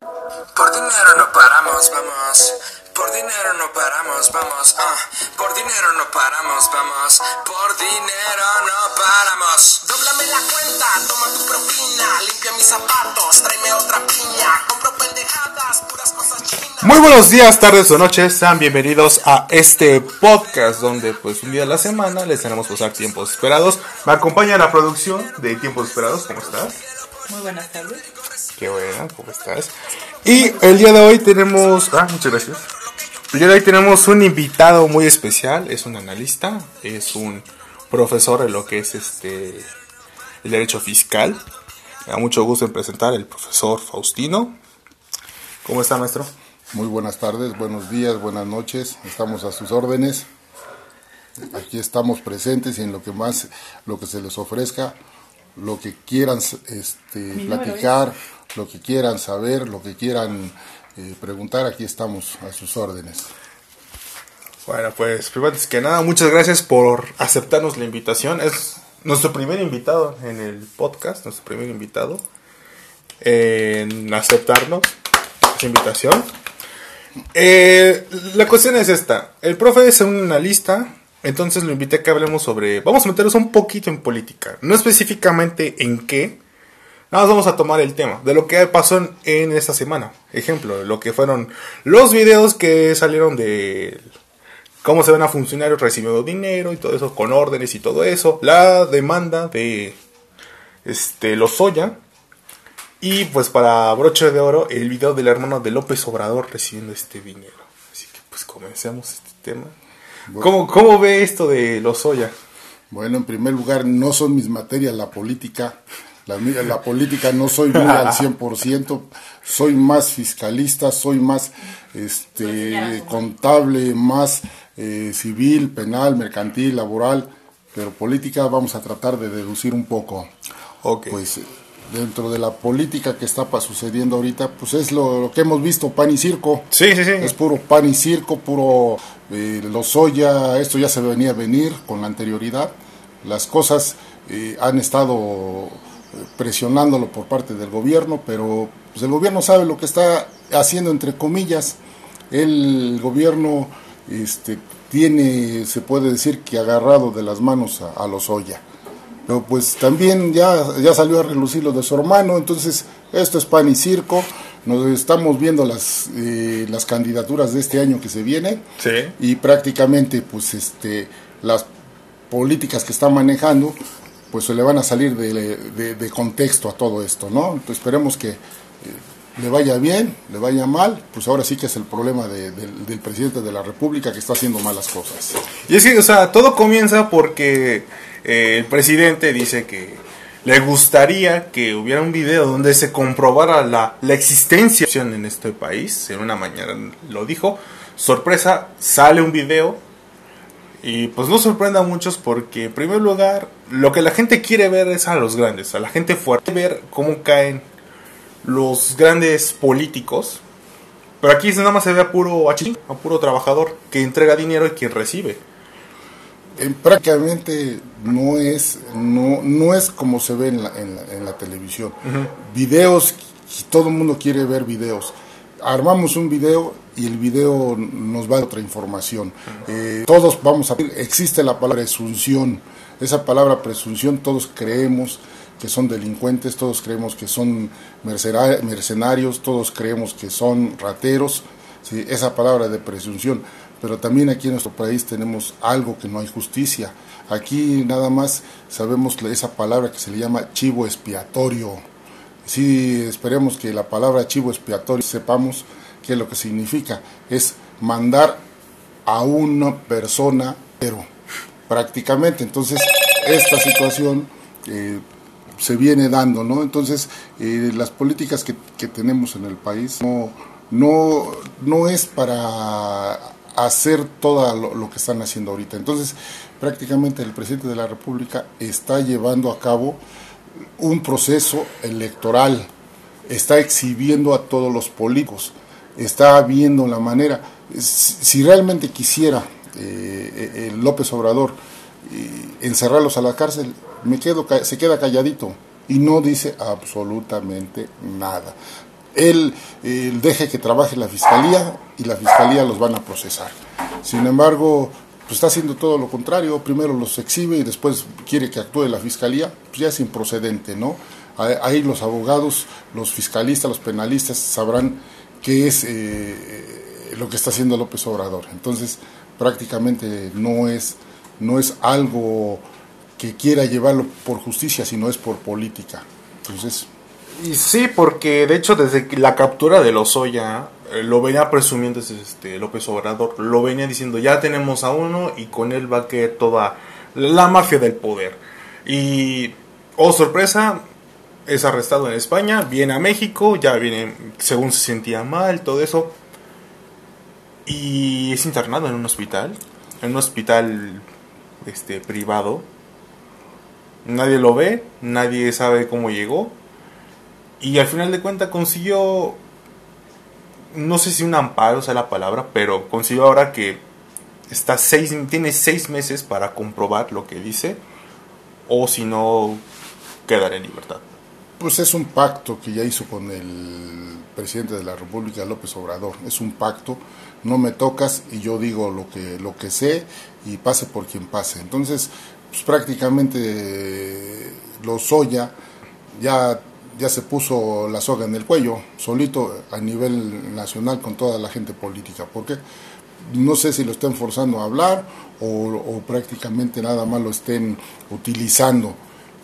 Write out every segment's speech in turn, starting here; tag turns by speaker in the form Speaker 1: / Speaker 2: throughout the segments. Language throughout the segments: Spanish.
Speaker 1: Por dinero no paramos, vamos. Por dinero no paramos, vamos. ah. Por dinero no paramos, vamos. Por dinero no paramos. Dóblame la cuenta, toma tu propina. Limpia mis zapatos, tráeme otra piña. Compro pendejadas, puras cosas chinas.
Speaker 2: Muy buenos días, tardes o noches, sean bienvenidos a este podcast donde pues un día a la semana les tenemos pasar tiempos esperados. Me acompaña la producción de Tiempos Esperados, ¿cómo estás?
Speaker 3: Muy buenas tardes.
Speaker 2: Qué buena, ¿cómo estás? Y el día de hoy tenemos... Ah, muchas gracias. El día de hoy tenemos un invitado muy especial, es un analista, es un profesor de lo que es este el derecho fiscal. Me da mucho gusto en presentar el profesor Faustino. ¿Cómo está, maestro?
Speaker 4: Muy buenas tardes, buenos días, buenas noches. Estamos a sus órdenes. Aquí estamos presentes y en lo que más, lo que se les ofrezca, lo que quieran este, platicar, lo que quieran saber, lo que quieran eh, preguntar, aquí estamos a sus órdenes.
Speaker 2: Bueno, pues primero que nada, muchas gracias por aceptarnos la invitación. Es nuestro primer invitado en el podcast, nuestro primer invitado en aceptarnos esa invitación. Eh, la cuestión es esta. El profe es un analista, entonces lo invité a que hablemos sobre... Vamos a meternos un poquito en política. No específicamente en qué. Nada más vamos a tomar el tema de lo que pasó en, en esta semana. Ejemplo, lo que fueron los videos que salieron de cómo se ven a funcionarios recibiendo dinero y todo eso, con órdenes y todo eso. La demanda de este Lozoya. Y pues para broche de oro, el video del hermano de López Obrador recibiendo este dinero. Así que pues comencemos este tema. ¿Cómo, cómo ve esto de Lozoya?
Speaker 4: Bueno, en primer lugar, no son mis materias la política. La, política no soy muy al 100%, soy más fiscalista, soy más este, contable, más eh, civil, penal, mercantil, laboral, pero política vamos a tratar de deducir un poco.
Speaker 2: Ok.
Speaker 4: Pues dentro de la política que está sucediendo ahorita, pues es lo, lo que hemos visto, pan y circo.
Speaker 2: sí, sí, sí.
Speaker 4: Es puro pan y circo, puro eh, Lozoya, esto ya se venía a venir con la anterioridad. Las cosas eh, han estado presionándolo por parte del gobierno, pero pues, el gobierno sabe lo que está haciendo, entre comillas. El gobierno este, tiene, se puede decir que agarrado de las manos a, a Lozoya. Pero pues también ya, ya salió a relucir lo de su hermano, entonces esto es pan y circo. Nos estamos viendo las, eh, las candidaturas de este año que se viene
Speaker 2: Sí.
Speaker 4: y prácticamente pues este las políticas que está manejando pues se le van a salir de, de- contexto a todo esto, ¿no? Entonces esperemos que eh, le vaya bien, le vaya mal, pues ahora sí que es el problema de- del- del presidente de la República que está haciendo malas cosas.
Speaker 2: Y es que, o sea, todo comienza porque eh, el presidente dice que le gustaría que hubiera un video donde se comprobara la, la existencia en este país. En una mañana lo dijo. Sorpresa, sale un video. Y pues no sorprende a muchos porque, en primer lugar, lo que la gente quiere ver es a los grandes, a la gente fuerte. Ver cómo caen los grandes políticos. Pero aquí nada más se ve a puro achín, a puro trabajador que entrega dinero y quien recibe.
Speaker 4: Eh, prácticamente no es no, no es como se ve en la, en la, en la televisión. Videos, y todo el mundo quiere ver videos. Armamos un video y el video nos va a dar otra información. Eh, todos vamos a existe la palabra presunción. Esa palabra presunción todos creemos que son delincuentes, todos creemos que son mercenarios, todos creemos que son rateros. ¿sí? Esa palabra de presunción pero también aquí en nuestro país tenemos algo que no hay justicia. Aquí nada más sabemos esa palabra que se le llama chivo expiatorio. Sí, esperemos que la palabra chivo expiatorio sepamos qué es lo que significa. Es mandar a una persona, pero prácticamente. Entonces, esta situación eh, se viene dando, ¿no? Entonces, eh, las políticas que, que tenemos en el país no, no, no es para hacer todo lo, lo que están haciendo ahorita. Entonces, prácticamente el presidente de la República está llevando a cabo un proceso electoral, está exhibiendo a todos los políticos, está viendo la manera, si realmente quisiera eh, eh, López Obrador eh, encerrarlos a la cárcel, me quedo, se queda calladito y no dice absolutamente nada. él, él deje que trabaje la fiscalía y la fiscalía los van a procesar. Sin embargo, pues está haciendo todo lo contrario, primero los exhibe y después quiere que actúe la fiscalía, pues ya es improcedente, ¿no? Ahí los abogados, los fiscalistas, los penalistas sabrán qué es eh, lo que está haciendo López Obrador. Entonces, prácticamente no es, no es algo que quiera llevarlo por justicia, sino es por política. Entonces,
Speaker 2: y sí, porque de hecho desde la captura de Lozoya eh, lo venía presumiendo este López Obrador, lo venía diciendo ya tenemos a uno y con él va a quedar toda la mafia del poder. Y, oh sorpresa, es arrestado en España, viene a México, ya viene según se sentía mal, todo eso. Y es internado en un hospital, en un hospital este privado. Nadie lo ve, nadie sabe cómo llegó y al final de cuentas consiguió, no sé si un amparo sea la palabra, pero consiguió ahora que está seis, tiene seis meses para comprobar lo que dice, o si no, quedar en libertad.
Speaker 4: Pues es un pacto que ya hizo con el presidente de la República, López Obrador. Es un pacto, no me tocas y yo digo lo que, lo que sé y pase por quien pase. Entonces, pues prácticamente los Oya ya ya se puso la soga en el cuello, solito a nivel nacional con toda la gente política, porque no sé si lo estén forzando a hablar o, prácticamente nada más lo estén utilizando,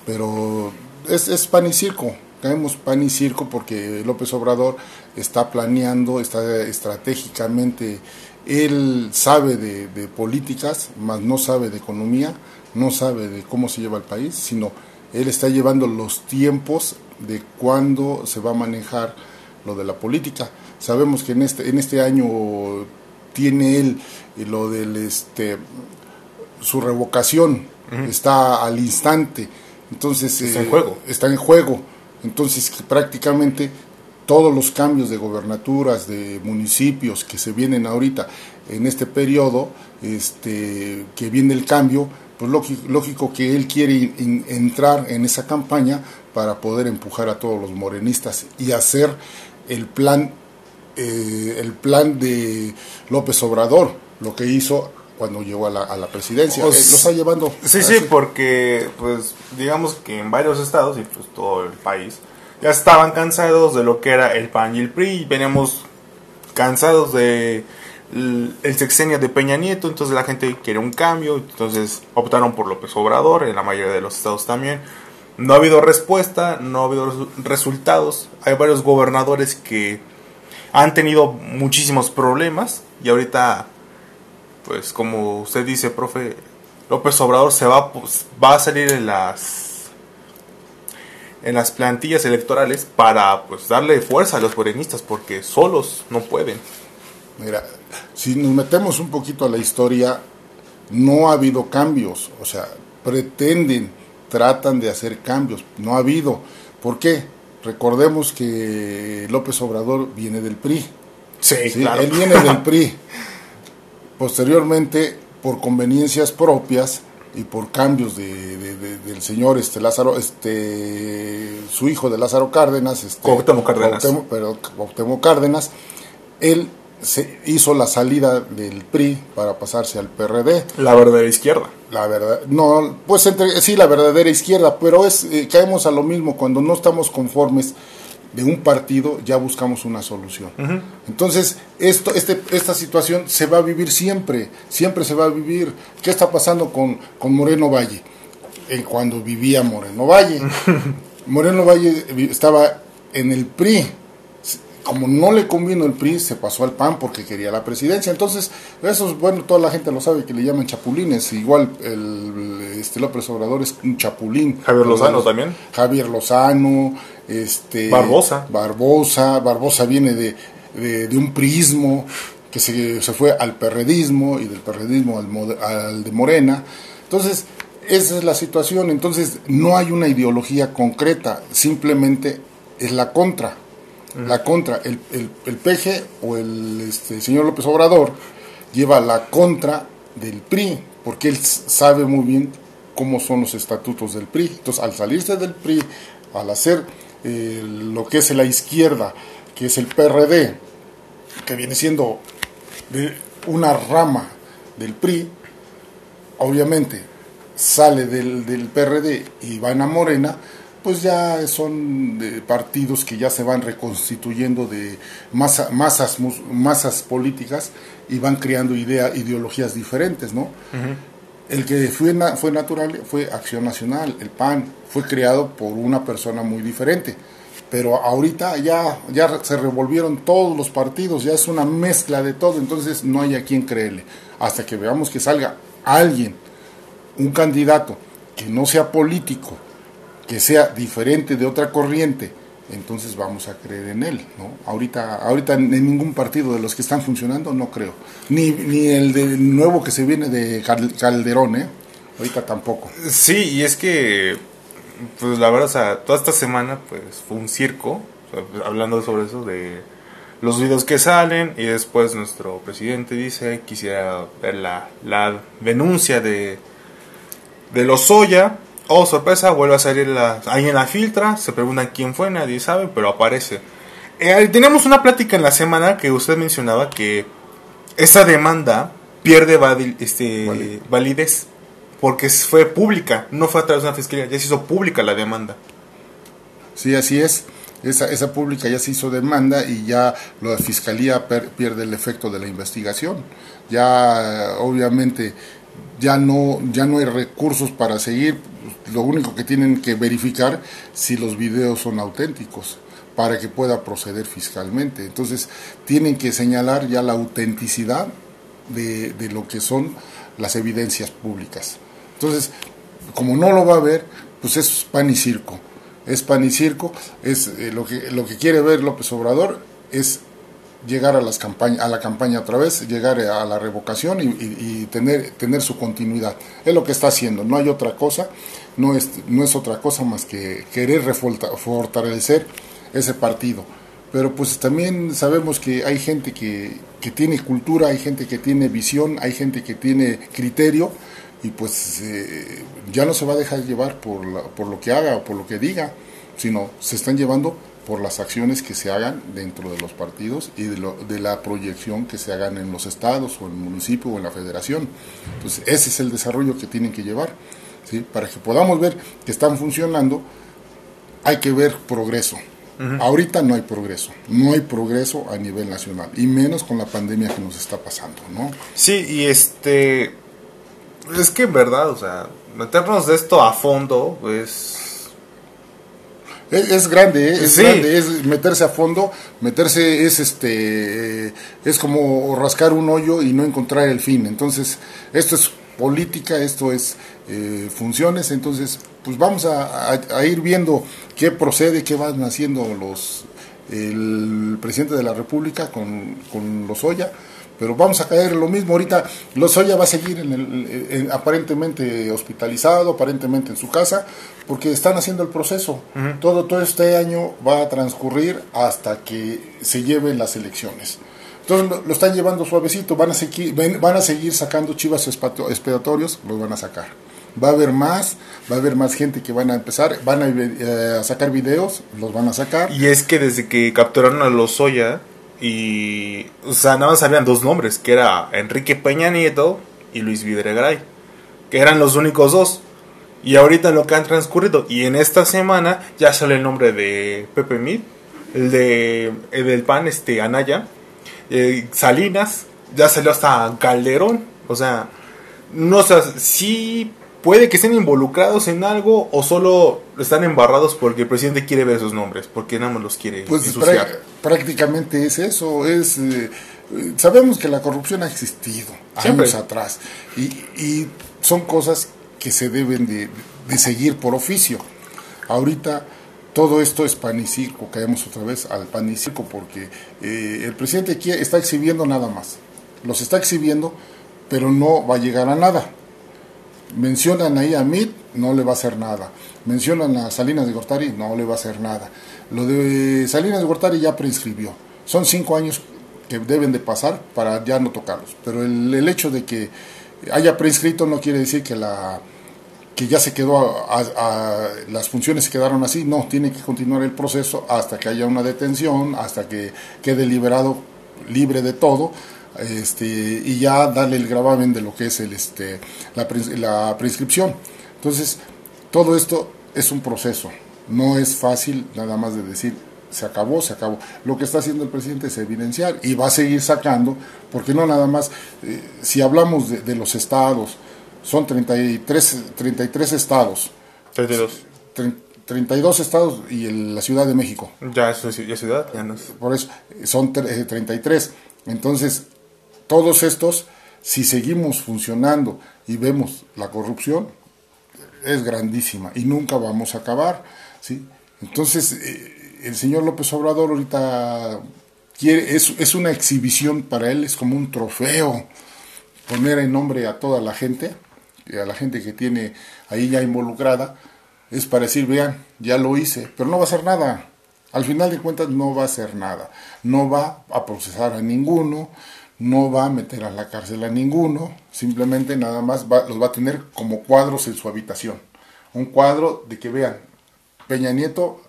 Speaker 4: pero es, es pan y circo, caemos pan y circo porque López Obrador está planeando, está estratégicamente, él sabe de, de políticas, mas no sabe de economía, no sabe de cómo se lleva el país, sino él está llevando los tiempos de cuándo se va a manejar lo de la política. Sabemos que en este, en este año tiene él lo del este su revocación. Está al instante. Entonces
Speaker 2: está en eh, juego.
Speaker 4: está en juego. Entonces prácticamente todos los cambios de gobernaturas de municipios que se vienen ahorita en este periodo este que viene el cambio pues lógico, que él quiere entrar en esa campaña para poder empujar a todos los morenistas y hacer el plan, eh, el plan de López Obrador, lo que hizo cuando llegó a la, presidencia. Eh, lo está llevando.
Speaker 2: Sí, sí, porque pues digamos que en varios estados y pues todo el país ya estaban cansados de lo que era el PAN y el PRI, veníamos cansados de el sexenio de Peña Nieto, entonces la gente quiere un cambio, entonces optaron por López Obrador, en la mayoría de los estados también. No ha habido respuesta, no ha habido resultados. Hay varios gobernadores que han tenido muchísimos problemas y ahorita, pues como usted dice, profe, López Obrador se va, pues, va a salir en las en las plantillas electorales para pues darle fuerza a los morenistas porque solos no pueden.
Speaker 4: Mira, si nos metemos un poquito a la historia, no ha habido cambios, o sea, pretenden tratan de hacer cambios. No ha habido. ¿Por qué? Recordemos que López Obrador viene del PRI.
Speaker 2: Sí, claro.
Speaker 4: Él viene del PRI. Posteriormente, por conveniencias propias y por cambios de, del señor este Lázaro, este su hijo de Lázaro Cárdenas, este,
Speaker 2: Cárdenas,
Speaker 4: pero Cárdenas, él se hizo la salida del PRI para pasarse al PRD.
Speaker 2: La verdadera izquierda.
Speaker 4: La verdad, no, pues entre, sí, la verdadera izquierda, pero es eh, caemos a lo mismo cuando no estamos conformes de un partido, ya buscamos una solución. Entonces, esto, este, esta situación se va a vivir siempre, siempre se va a vivir. ¿Qué está pasando con, con Moreno Valle? En cuando vivía Moreno Valle. Moreno Valle estaba en el PRI, como no le convino el PRI, se pasó al PAN porque quería la presidencia. Entonces, eso es bueno, toda la gente lo sabe que le llaman chapulines. Igual el, este López Obrador es un chapulín.
Speaker 2: Javier Lozano también.
Speaker 4: Javier Lozano, este
Speaker 2: Barbosa.
Speaker 4: Barbosa, Barbosa viene de, de, un priismo que se, se, fue al perredismo y del perredismo al, al de Morena. Entonces, esa es la situación. Entonces, no hay una ideología concreta, simplemente es la contra la contra. El, el, peje o el este, señor López Obrador lleva la contra del PRI, porque él sabe muy bien cómo son los estatutos del PRI. Entonces, al salirse del PRI, al hacer eh, lo que es la izquierda, que es el PRD, que viene siendo una rama del PRI, obviamente sale del, del PRD y va a Morena, pues ya son partidos que ya se van reconstituyendo de masa, masas, masas políticas y van creando idea, ideologías diferentes, ¿no? El que fue, fue natural fue Acción Nacional, el PAN, fue creado por una persona muy diferente. Pero ahorita ya, ya se revolvieron todos los partidos, ya es una mezcla de todo, entonces no hay a quien creerle. Hasta que veamos que salga alguien, un candidato que no sea político, que sea diferente de otra corriente, entonces vamos a creer en él, ¿no? Ahorita, ahorita en ningún partido de los que están funcionando no creo, ni, ni el de nuevo que se viene de Calderón, ¿eh? Ahorita tampoco.
Speaker 2: Sí, y es que, pues la verdad, toda esta semana, pues fue un circo, hablando sobre eso, de los videos que salen, y después nuestro presidente dice, quisiera ver la, la denuncia de, de los Soya, Oh, sorpresa, vuelve a salir la, ahí en la filtra, se preguntan quién fue, nadie sabe, pero aparece. Eh, tenemos una plática en la semana que usted mencionaba que esa demanda pierde este, validez porque fue pública, no fue a través de una fiscalía, ya se hizo pública la demanda.
Speaker 4: Sí, así es. Esa, esa pública ya se hizo demanda y ya la fiscalía pierde el efecto de la investigación. Ya, obviamente, ya no, ya no hay recursos para seguir, lo único que tienen que verificar si los videos son auténticos para que pueda proceder fiscalmente. Entonces, tienen que señalar ya la autenticidad de, lo que son las evidencias públicas. Entonces, como no lo va a ver, pues es pan y circo. Es pan y circo, es eh, lo, que, lo que quiere ver López Obrador es llegar a, las campaña, a la campaña otra vez, llegar a la revocación y, tener, tener su continuidad. Es lo que está haciendo, no hay otra cosa, no es, no es otra cosa más que querer fortalecer ese partido. Pero pues también sabemos que hay gente que, que tiene cultura, hay gente que tiene visión, hay gente que tiene criterio y pues eh, ya no se va a dejar llevar por, por lo que haga o por lo que diga, sino se están llevando por las acciones que se hagan dentro de los partidos y de, lo, de, la proyección que se hagan en los estados o en el municipio o en la federación. Entonces, ese es el desarrollo que tienen que llevar. ¿sí? Para que podamos ver que están funcionando, hay que ver progreso. Ahorita no hay progreso, no hay progreso a nivel nacional, y menos con la pandemia que nos está pasando, ¿no?
Speaker 2: Sí, y este, es que en verdad, o sea, meternos de esto a fondo, pues
Speaker 4: es, grande, ¿eh? es grande, es meterse a fondo, meterse es este, es como rascar un hoyo y no encontrar el fin. Entonces, esto es política, esto es eh, funciones, entonces, pues vamos a, ir viendo qué procede, qué van haciendo los el presidente de la República con, con los Oya pero vamos a caer en lo mismo. Ahorita Lozoya va a seguir en el, aparentemente hospitalizado, aparentemente en su casa, porque están haciendo el proceso. todo, todo este año va a transcurrir hasta que se lleven las elecciones. Entonces lo, están llevando suavecito, van a, seguir, van a seguir sacando chivas expiatorios, los van a sacar. Va a haber más, va a haber más gente que van a empezar, van a, eh, a sacar videos, los van a sacar.
Speaker 2: Y es que desde que capturaron a Lozoya, y, o sea, nada más sabían dos nombres, que era Enrique Peña Nieto y Luis Videregray, que eran los únicos dos. Y ahorita lo que han transcurrido, y en esta semana ya sale el nombre de Pepe Mid, el de el del PAN, este, Anaya, eh, Salinas, ya salió hasta Calderón, o sea, no sé, sí puede que estén involucrados en algo o solo están embarrados porque el presidente quiere ver esos nombres, porque nada más los quiere
Speaker 4: pues prácticamente es eso, es eh, sabemos que la corrupción ha existido años atrás y, son cosas que se deben de, seguir por oficio. Ahorita todo esto es pan y caemos otra vez al pan porque eh, el presidente aquí está exhibiendo nada más, los está exhibiendo, pero no va a llegar a nada Mencionan ahí a Mit, no le va a hacer nada. Mencionan a Salinas de Gortari, no le va a hacer nada. Lo de Salinas de Gortari ya prescribió. Son cinco años que deben de pasar para ya no tocarlos. Pero el, hecho de que haya prescrito no quiere decir que la que ya se quedó, a, las funciones se quedaron así, no, tiene que continuar el proceso hasta que haya una detención, hasta que quede liberado, libre de todo, este, y ya darle el gravamen de lo que es el, este, la, la prescripción. Entonces, todo esto es un proceso, no es fácil nada más de decir, se acabó, se acabó. Lo que está haciendo el presidente es evidenciar y va a seguir sacando, porque no nada más, eh, si hablamos de, de los estados, son 33, 33 estados.
Speaker 2: 32.
Speaker 4: 32 estados y la Ciudad de México.
Speaker 2: Ya es ciudad, ya no es.
Speaker 4: Por eso, son 33. Eh, Entonces, todos estos, si seguimos funcionando y vemos la corrupción, es grandísima y nunca vamos a acabar. ¿sí? Entonces, eh, el señor López Obrador ahorita quiere, es, es una exhibición para él, es como un trofeo poner en nombre a toda la gente a la gente que tiene ahí ya involucrada, es para decir, vean, ya lo hice, pero no va a hacer nada. Al final de cuentas no va a hacer nada. No va a procesar a ninguno, no va a meter a la cárcel a ninguno, simplemente nada más los va a tener como cuadros en su habitación. Un cuadro de que vean, Peña Nieto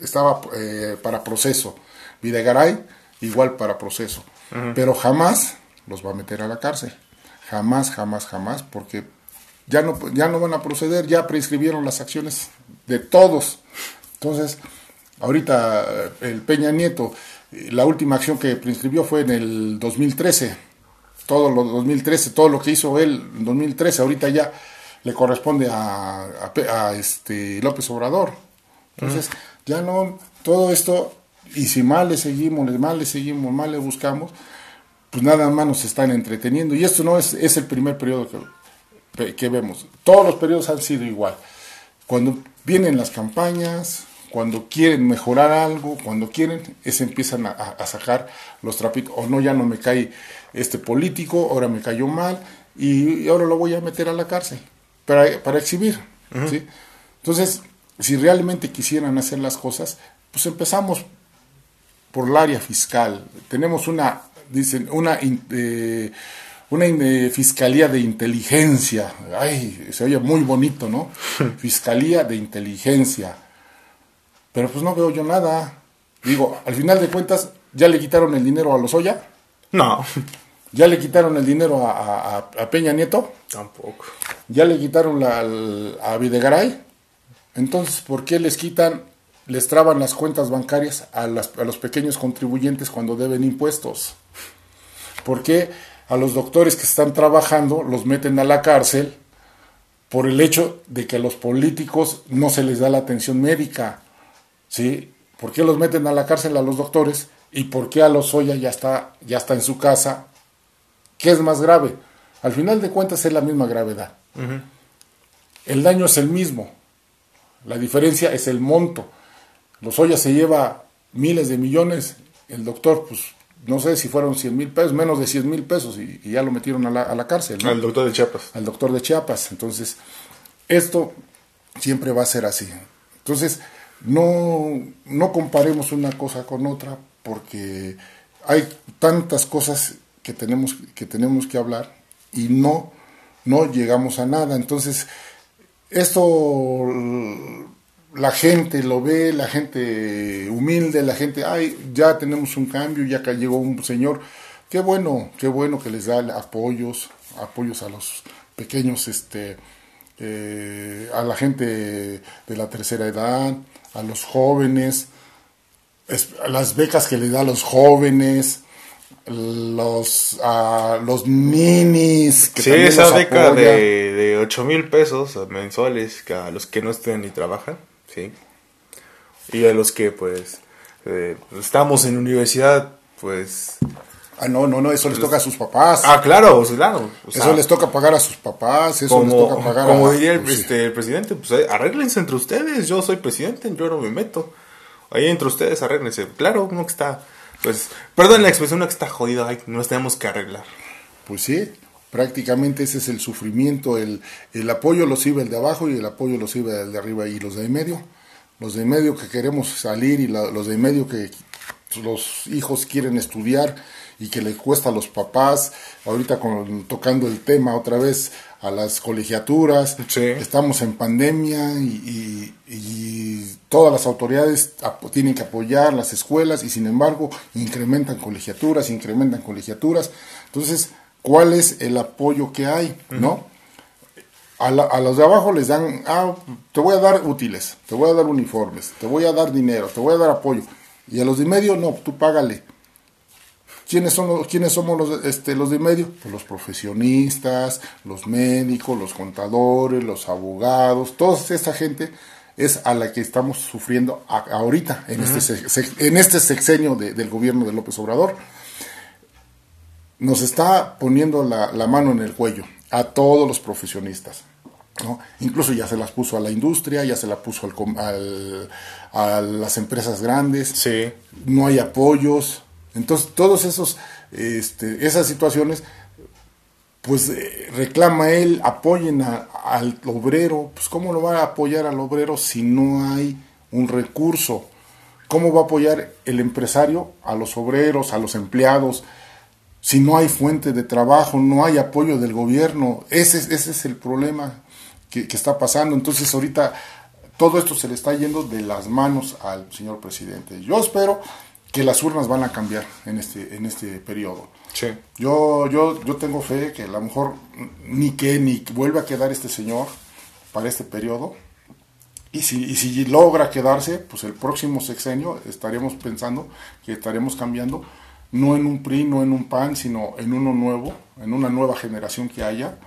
Speaker 4: estaba eh, para proceso, Videgaray igual para proceso, pero jamás los va a meter a la cárcel. Jamás, jamás, jamás, porque ya no, ya no van a proceder, ya prescribieron las acciones de todos. Entonces, ahorita eh, el Peña Nieto, eh, la última acción que prescribió fue en el 2013. Todo lo 2013, todo lo que hizo él en 2013, ahorita ya le corresponde a, a, este López Obrador. Entonces, ya no, todo esto, y si mal le seguimos, mal le seguimos, mal le buscamos, pues nada más nos están entreteniendo. Y esto no es, es el primer periodo que, que vemos. Todos los periodos han sido igual. Cuando vienen las campañas, cuando quieren mejorar algo, cuando quieren, es empiezan a, sacar los trapitos, o no, ya no me cae este político, ahora me cayó mal, y, ahora lo voy a meter a la cárcel, para, para exhibir. ¿sí? Entonces, si realmente quisieran hacer las cosas, pues empezamos por el área fiscal. Tenemos una dicen, una, eh, una eh, fiscalía de inteligencia. Ay, se oye muy bonito, ¿no? fiscalía de inteligencia. Pero pues no veo yo nada. Digo, al final de cuentas, ¿ya le quitaron el dinero a los Oya?
Speaker 2: No.
Speaker 4: ¿Ya le quitaron el dinero a, Peña Nieto?
Speaker 2: Tampoco.
Speaker 4: ¿Ya le quitaron la, a Videgaray? Entonces, ¿por qué les quitan, les traban las cuentas bancarias a, a los pequeños contribuyentes cuando deben impuestos? ¿Por qué a los doctores que están trabajando los meten a la cárcel por el hecho de que a los políticos no se les da la atención médica? ¿Sí? ¿Por qué los meten a la cárcel a los doctores? ¿Y por qué a los Oya ya está, ya está en su casa? ¿Qué es más grave? Al final de cuentas es la misma gravedad. El daño es el mismo. La diferencia es el monto. Los Oya se lleva miles de millones, el doctor pues no sé si fueron 100 mil pesos, menos de 100 mil pesos, y, ya lo metieron a la, a la cárcel.
Speaker 2: Al doctor de Chiapas.
Speaker 4: Al doctor de Chiapas. Entonces, esto siempre va a ser así. Entonces, no, no comparemos una cosa con otra, porque hay tantas cosas que tenemos que, tenemos que hablar y no, no llegamos a nada. Entonces, esto la gente lo ve, la gente humilde, la gente, ay, ya tenemos un cambio, ya llegó un señor. Qué bueno, qué bueno que les da apoyos, apoyos a los pequeños, este, eh, a la gente de la tercera edad, a los jóvenes, las becas que le da a los jóvenes, los, a los ninis.
Speaker 2: Que sí, esa beca de, de 8 mil pesos mensuales que a los que no estén ni trabajan. ¿Sí? Y a los que pues eh, estamos en universidad, pues...
Speaker 4: Ah, no, no, no, eso les toca a sus papás.
Speaker 2: Ah, claro, claro.
Speaker 4: eso les toca pagar a sus papás, eso les toca pagar
Speaker 2: Como diría el, pues, este, el presidente, pues arréglense entre ustedes, yo soy presidente, yo no me meto. Ahí entre ustedes arréglense. Claro, uno que está, pues, perdón la expresión, uno que está jodido, ay, nos tenemos que arreglar.
Speaker 4: Pues sí, prácticamente ese es el sufrimiento, el, el apoyo lo sirve el de abajo y el apoyo lo sirve el de arriba y los de en medio, los de en medio que queremos salir y los de en medio que los hijos quieren estudiar y que le cuesta a los papás, ahorita con, tocando el tema otra vez a las colegiaturas,
Speaker 2: Sí.
Speaker 4: estamos en pandemia y, y- y todas las autoridades tienen que apoyar las escuelas y sin embargo incrementan colegiaturas, incrementan colegiaturas. Entonces, ¿cuál es el apoyo que hay? ¿No? A, la- a los de abajo les dan, ah, te voy a dar útiles, te voy a dar uniformes, te voy a dar dinero, te voy a dar apoyo. Y a los de medio, no, tú págale. ¿Quiénes, son los, ¿Quiénes somos los, este, los de medio? Pues los profesionistas, los médicos, los contadores, los abogados, toda esta gente es a la que estamos sufriendo a- ahorita, en, este, en este sexenio de- del gobierno de López Obrador. Nos está poniendo la, la mano en el cuello a todos los profesionistas. ¿no? Incluso ya se las puso a la industria, ya se la puso al al- a las empresas grandes
Speaker 2: Sí.
Speaker 4: no hay apoyos. Entonces, esos, este, esas situaciones, pues eh, reclama él, apoyen a- al obrero. Pues, ¿cómo lo va a apoyar al obrero si no hay un recurso? ¿Cómo va a apoyar el empresario a los obreros, a los empleados? Si no hay fuente de trabajo, no hay apoyo del gobierno. Ese, es- ese es el problema que, que está pasando. Entonces, ahorita todo esto se le está yendo de las manos al señor presidente. Yo espero que las urnas van a cambiar en este, en este periodo.
Speaker 2: Sí.
Speaker 4: Yo, yo, yo tengo fe que a lo mejor ni que ni vuelva a quedar este señor para este periodo. Y si, y si logra quedarse, pues el próximo sexenio estaremos pensando que estaremos cambiando, no en un PRI, no en un PAN, sino en uno nuevo, en una nueva generación que haya,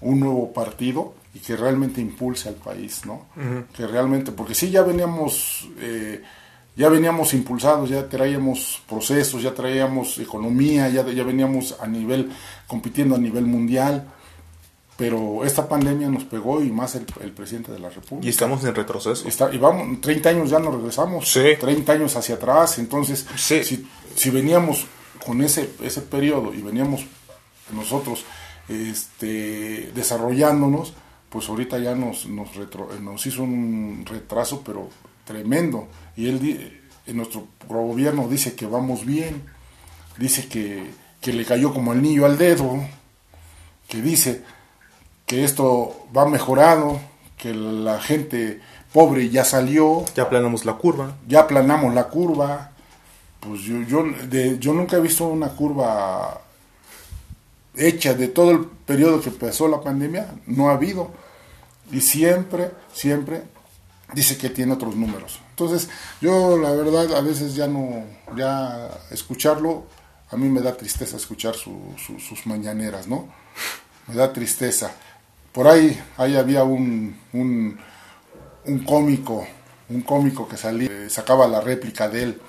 Speaker 4: un nuevo partido y que realmente impulse al país, ¿no? Que realmente, porque sí ya veníamos, eh, ya veníamos impulsados, ya traíamos procesos, ya traíamos economía, ya, ya veníamos a nivel, compitiendo a nivel mundial, pero esta pandemia nos pegó y más el, el presidente de la República.
Speaker 2: Y estamos en retroceso.
Speaker 4: Está, y vamos, 30 años ya nos regresamos.
Speaker 2: Sí.
Speaker 4: 30 años hacia atrás. Entonces,
Speaker 2: Sí.
Speaker 4: si, si veníamos con ese, ese periodo y veníamos nosotros este, desarrollándonos, pues ahorita ya nos, nos, retro- nos hizo un retraso, pero tremendo. Y él, di- en nuestro gobierno dice que vamos bien, dice que, que le cayó como el niño al dedo, que dice que esto va mejorado, que la gente pobre ya salió,
Speaker 2: Ya aplanamos la curva.
Speaker 4: ya aplanamos la curva. Pues yo, yo, nunca he visto una curva hecha de todo el periodo que empezó la pandemia, no ha habido. Y siempre, siempre dice que tiene otros números. Entonces, yo la verdad a veces ya no, ya escucharlo, a mí me da tristeza escuchar su- sus mañaneras, ¿no? Me da tristeza. Por ahí, ahí había un, un, un cómico, un cómico que salía, eh, sacaba la réplica de él.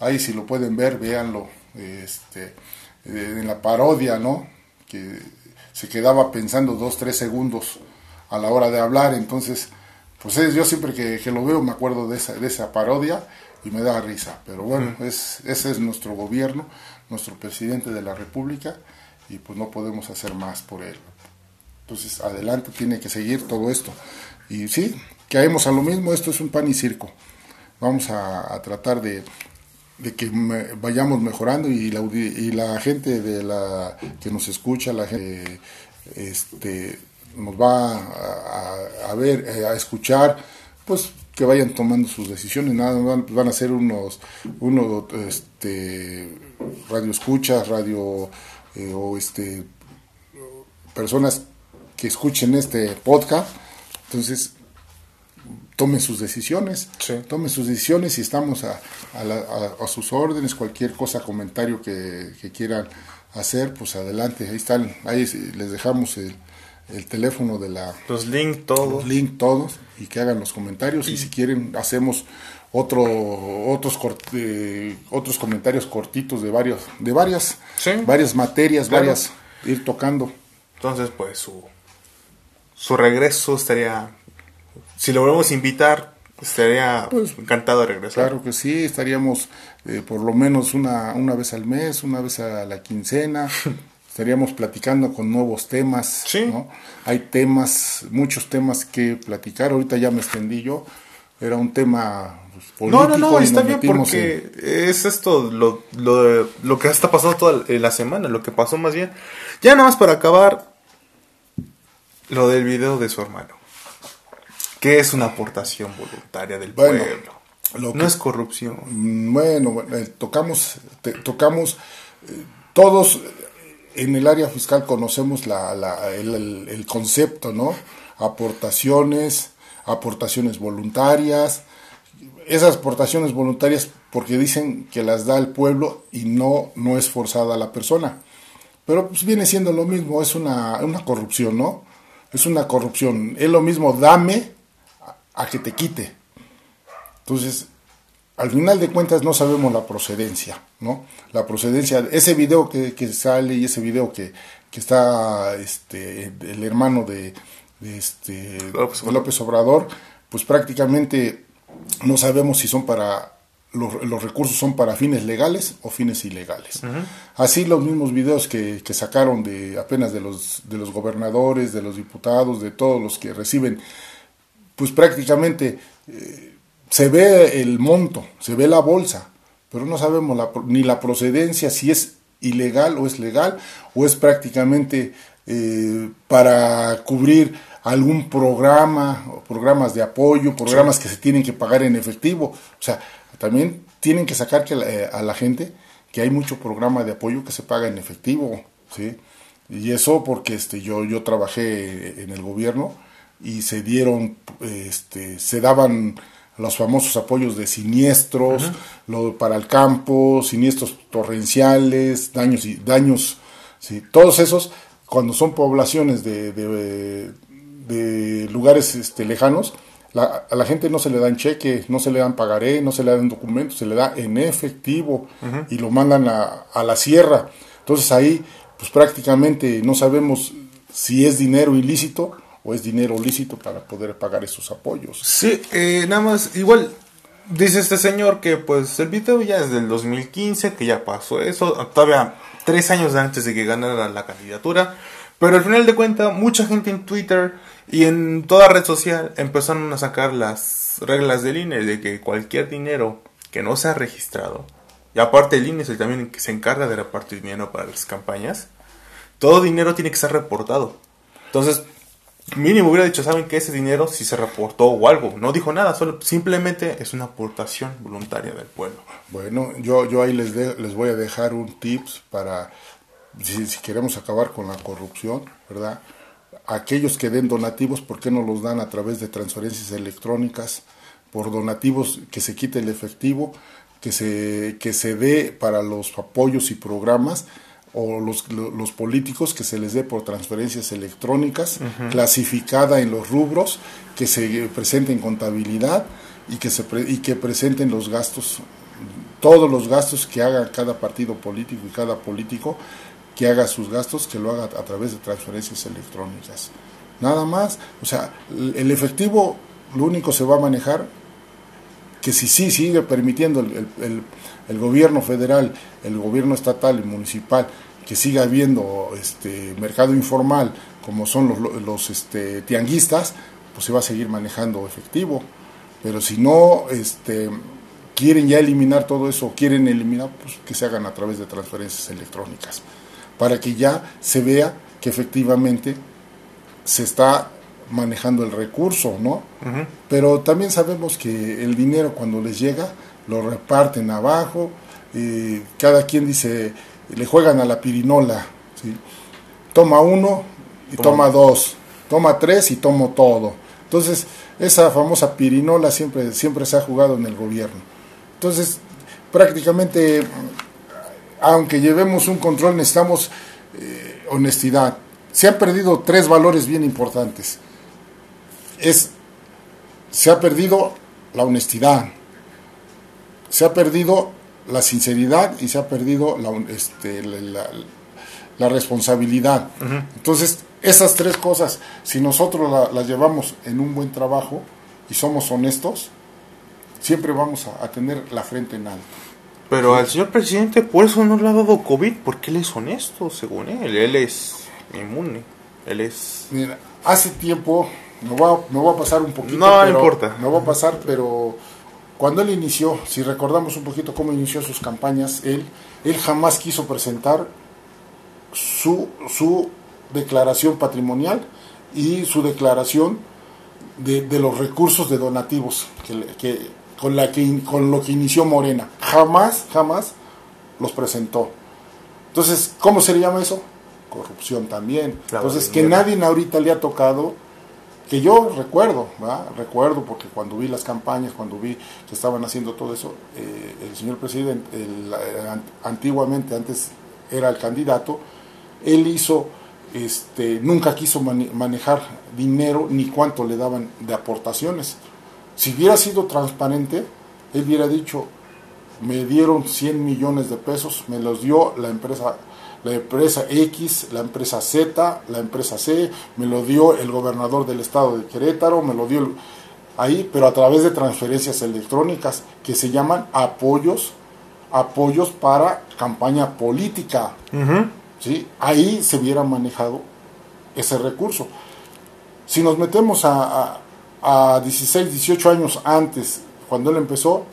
Speaker 4: Ahí si lo pueden ver, véanlo. Este, eh, en la parodia, ¿no? Que se quedaba pensando dos, tres segundos a la hora de hablar. Entonces, pues es- yo siempre que, que lo veo me acuerdo de esa, de esa parodia y me da risa. Pero bueno, es, ese es nuestro gobierno, nuestro presidente de la República y pues no podemos hacer más por él. Entonces, adelante tiene que seguir todo esto. Y sí, caemos a lo mismo, esto es un pan y circo. Vamos a, a tratar de, de que me- vayamos mejorando y la, y la gente de la que nos escucha, la gente este, nos va a, a- a ver, eh, a escuchar, pues que vayan tomando sus decisiones, nada van, van a ser unos, unos este, radio escuchas, radio eh, o este personas que escuchen este podcast, entonces tomen sus decisiones,
Speaker 2: Sí.
Speaker 4: tomen sus decisiones y estamos a, a la- a- a sus órdenes, cualquier cosa, comentario que, que quieran hacer, pues adelante, ahí están, ahí les dejamos el, el teléfono de la
Speaker 2: Los links, todo.
Speaker 4: los link todos y que hagan los comentarios y si quieren hacemos otro otros cort- eh, otros comentarios cortitos de varios de varias
Speaker 2: Sí.
Speaker 4: varias materias
Speaker 2: Claro.
Speaker 4: varias ir tocando
Speaker 2: Entonces, pues su, su regreso estaría. Si lo volvemos a invitar, estaría
Speaker 4: Pues,
Speaker 2: encantado de regresar.
Speaker 4: Claro que sí, estaríamos eh, por lo menos una, una vez al mes, una vez a la quincena, estaríamos platicando con nuevos temas,
Speaker 2: Sí.
Speaker 4: ¿no? Hay temas, muchos temas que platicar, ahorita ya me extendí yo, era un tema pues,
Speaker 2: No, no,
Speaker 4: político
Speaker 2: no,
Speaker 4: y
Speaker 2: está bien porque es esto lo, lo, lo que está pasando toda la semana, lo que pasó más bien. Ya nada más para acabar lo del video de su hermano. Que es una aportación voluntaria del
Speaker 4: Bueno,
Speaker 2: pueblo.
Speaker 4: lo
Speaker 2: no es corrupción.
Speaker 4: Mm, Bueno, bueno, eh, tocamos, te- tocamos, eh, todos eh, en el área fiscal conocemos la, la- el, el- el concepto, ¿no? Aportaciones, aportaciones voluntarias, esas aportaciones voluntarias porque dicen que las da el pueblo y no, no es forzada la persona. Pero pues viene siendo lo mismo, es una, una corrupción, ¿no? Es una corrupción. Es lo mismo dame a, que te quite. Entonces, al final de cuentas no sabemos la procedencia, ¿no? La procedencia, ese video que, que sale y ese video que, que está este, el hermano de, de este,
Speaker 2: López
Speaker 4: Obrador, pues prácticamente no sabemos si son para los, los recursos son para fines legales o fines ilegales. Así los mismos videos que, que sacaron de apenas de los de los gobernadores, de los diputados, de todos los que reciben, pues prácticamente eh, se ve el monto, se ve la bolsa, pero no sabemos la ni la procedencia, si es ilegal o es legal, o es prácticamente eh, para cubrir algún programa, o programas de apoyo, programas que se tienen que pagar en efectivo. O sea, también tienen que sacar que la- eh, a la gente que hay mucho programa de apoyo que se paga en efectivo, ¿sí? Y eso porque este yo yo trabajé en el gobierno y se dieron este se daban los famosos apoyos de siniestros lo, para el campo, siniestros torrenciales, daños y daños, sí, todos esos cuando son poblaciones de, de, de lugares este, lejanos, la- a la gente no se le dan cheque, no se le dan pagaré, no se le dan documentos, se le da en efectivo y lo mandan a, a la sierra. Entonces ahí, pues prácticamente no sabemos si es dinero ilícito o es dinero lícito para poder pagar esos apoyos.
Speaker 2: Sí, eh, nada más, igual dice este señor que pues el video ya es del 2015, que ya pasó eso, todavía tres años antes de que ganara la candidatura, pero al final de cuentas mucha gente en Twitter y en toda red social empezaron a sacar las reglas del INE de que cualquier dinero que no sea registrado, y aparte el INE es el también que se encarga de repartir dinero para las campañas, todo dinero tiene que ser reportado. Entonces, mínimo hubiera dicho, ¿saben que ese dinero si se reportó o algo? No dijo nada, solo simplemente es una aportación voluntaria del pueblo.
Speaker 4: Bueno, yo, yo ahí les, les voy a dejar un tips para, si, si queremos acabar con la corrupción, ¿verdad? Aquellos que den donativos, ¿por qué no los dan a través de transferencias electrónicas? Por donativos que se quite el efectivo, que se, que se dé para los apoyos y programas, o los, lo- los políticos que se les dé por transferencias electrónicas, clasificada en los rubros, que se presente en contabilidad y que, se pre- y que presenten los gastos todos los gastos que haga cada partido político y cada político que haga sus gastos, que lo haga a través de transferencias electrónicas. Nada más, o sea, el el efectivo lo único se va a manejar que si sí sigue permitiendo el, el- el- el gobierno federal, el gobierno estatal y municipal, que siga habiendo este mercado informal, como son los, los este, tianguistas, pues se va a seguir manejando efectivo. Pero si no este, quieren ya eliminar todo eso, quieren eliminar, pues que se hagan a través de transferencias electrónicas, para que ya se vea que efectivamente se está manejando el recurso, ¿no? Pero también sabemos que el dinero cuando les llega lo reparten abajo, eh, cada quien dice, le juegan a la pirinola, ¿sí? toma uno y toma dos, toma tres y tomo todo. Entonces, esa famosa pirinola siempre, siempre se ha jugado en el gobierno. Entonces, prácticamente, aunque llevemos un control, necesitamos eh, honestidad. Se han perdido tres valores bien importantes. Es, se ha perdido la honestidad, se ha perdido la sinceridad y se ha perdido la, este, la, la- la responsabilidad. Entonces, esas tres cosas, si nosotros la- las llevamos en un buen trabajo y somos honestos, siempre vamos a, a tener la frente en alto.
Speaker 2: Pero al señor presidente por eso no le ha dado COVID, porque él es honesto, según él. Él es inmune. Él es...
Speaker 4: Mira, hace tiempo, me voy a, me voy a pasar un poquito.
Speaker 2: No, no importa.
Speaker 4: Me voy a pasar, pero cuando él inició, si recordamos un poquito cómo inició sus campañas, él, él jamás quiso presentar su, su declaración patrimonial y su declaración de, de los recursos de donativos que, que, con, la que, con lo que inició Morena. Jamás, jamás los presentó. Entonces, ¿cómo se le llama eso? Corrupción también.
Speaker 2: Claro,
Speaker 4: Entonces, que nadie ahorita le ha tocado, que yo recuerdo, recuerdo porque cuando vi las campañas, cuando vi que estaban haciendo todo eso, eh, el señor presidente, eh, an- antiguamente, antes era el candidato, él hizo, este, nunca quiso mane- manejar dinero ni cuánto le daban de aportaciones. Si hubiera sido transparente, él hubiera dicho, me dieron 100 millones de pesos, me los dio la empresa, la empresa X, la empresa Z, la empresa C, me lo dio el gobernador del estado de Querétaro, me lo dio el- ahí, pero a través de transferencias electrónicas que se llaman apoyos, apoyos para campaña política. ¿sí? Ahí se hubiera manejado ese recurso. Si nos metemos a, a, a 16, 18 años antes, cuando él empezó,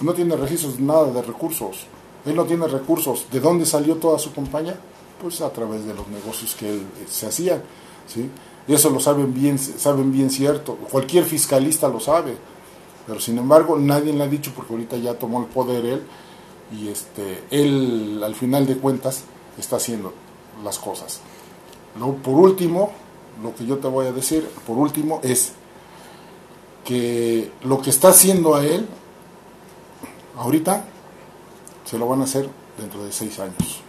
Speaker 4: no tiene registros nada de recursos. Él no tiene recursos. ¿De dónde salió toda su campaña? Pues a través de los negocios que él, eh, se hacían. ¿sí? Eso lo saben bien, saben bien cierto. Cualquier fiscalista lo sabe. Pero sin embargo, nadie le ha dicho porque ahorita ya tomó el poder él y este él al final de cuentas está haciendo las cosas. Luego, por último, lo que yo te voy a decir, por último, es que lo que está haciendo a él, ahorita, se lo van a hacer dentro de seis años.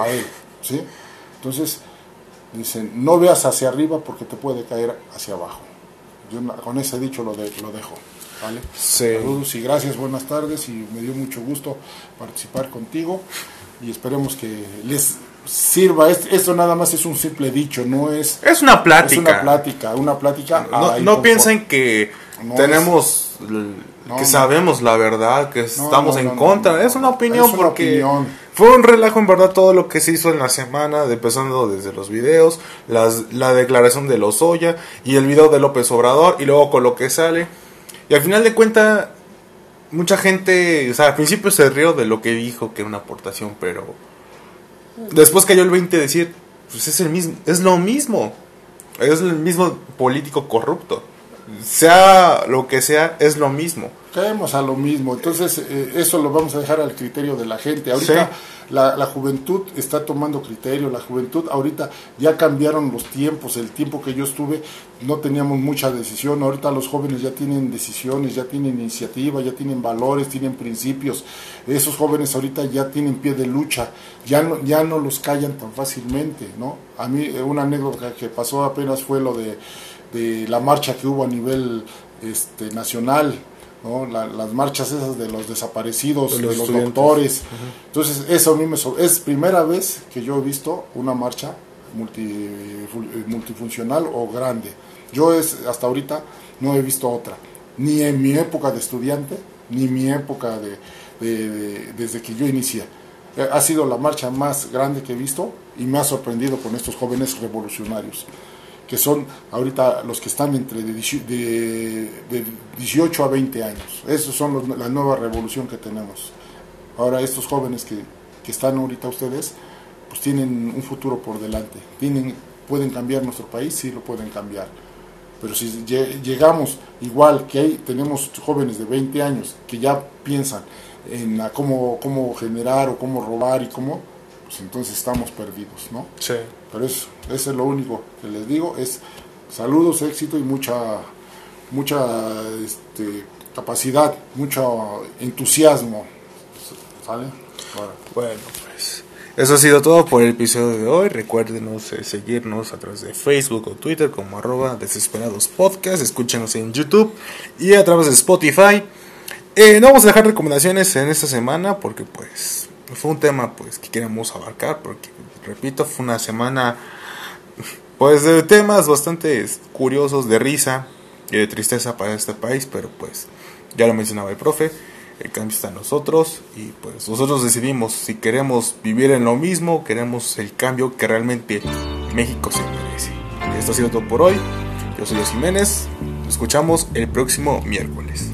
Speaker 4: A él, ¿sí? Entonces, dicen, no veas hacia arriba porque te puede caer hacia abajo. Yo con ese dicho lo, de- lo dejo. ¿vale?
Speaker 2: Sí.
Speaker 4: Saludos y gracias, buenas tardes y me dio mucho gusto participar contigo y esperemos que les sirva. Es- Esto nada más es un simple dicho, no es,
Speaker 2: Es una plática.
Speaker 4: es una plática, una plática.
Speaker 2: No, no piensen que
Speaker 4: No
Speaker 2: tenemos,
Speaker 4: No,
Speaker 2: que sabemos la verdad, que estamos en contra. Es una opinión
Speaker 4: Es una
Speaker 2: porque
Speaker 4: opinión.
Speaker 2: fue un relajo en verdad todo lo que se hizo en la semana, empezando desde los videos, las, la declaración de Lozoya y el video de López Obrador y luego con lo que sale. Y al final de cuentas, mucha gente, o sea, al principio se rió de lo que dijo, que era una aportación, pero después cayó el 20 de decir, pues es el mismo, es lo mismo. Es el mismo político corrupto. Sea lo que sea, es lo mismo.
Speaker 4: Caemos a lo mismo, entonces eh, eso lo vamos a dejar al criterio de la gente. Ahorita la, la juventud está tomando criterio, la juventud ahorita ya cambiaron los tiempos, el tiempo que yo estuve no teníamos mucha decisión, ahorita los jóvenes ya tienen decisiones, ya tienen iniciativa, ya tienen valores, tienen principios, esos jóvenes ahorita ya tienen pie de lucha, ya no, ya no los callan tan fácilmente, ¿no? A mí eh, una anécdota que pasó apenas fue lo de, de la marcha que hubo a nivel este, nacional, ¿no? La- las marchas esas de los desaparecidos,
Speaker 2: De
Speaker 4: de
Speaker 2: los
Speaker 4: doctores. Entonces, eso a mí me es primera vez que yo he visto una marcha multi- fu- multifuncional o grande. Yo es hasta ahorita no he visto otra, ni en mi época de estudiante, ni mi época de, de- de- desde que yo inicié. Eh, Ha sido la marcha más grande que he visto y me ha sorprendido con estos jóvenes revolucionarios que son ahorita los que están entre de, 18 de- de 18 a 20 años. Esos son los- la nueva revolución que tenemos. Ahora estos jóvenes que, que están ahorita ustedes, pues tienen un futuro por delante. Tienen, pueden cambiar nuestro país, sí lo pueden cambiar. Pero si lle- llegamos igual que hay, tenemos jóvenes de 20 años que ya piensan en la- cómo, cómo generar o cómo robar y cómo, pues entonces estamos perdidos, ¿no?
Speaker 2: Sí.
Speaker 4: Pero eso, eso es lo único que les digo, es saludos, éxito y mucha, mucha este, capacidad, mucho entusiasmo. ¿Sale?
Speaker 2: Bueno, pues eso ha sido todo por el episodio de hoy. Recuérdenos eh, seguirnos a través de Facebook o Twitter como arroba desesperados podcast. Escúchenos en YouTube y a través de Spotify. Eh, no vamos a dejar recomendaciones en esta semana porque pues fue un tema pues que queríamos abarcar porque repito fue una semana pues de temas bastante curiosos de risa y de tristeza para este país pero pues ya lo mencionaba el profe el cambio está en nosotros y pues nosotros decidimos si queremos vivir en lo mismo queremos el cambio que realmente México se merece. Esto ha sido todo por hoy. Yo soy Los Jiménez. Nos escuchamos el próximo miércoles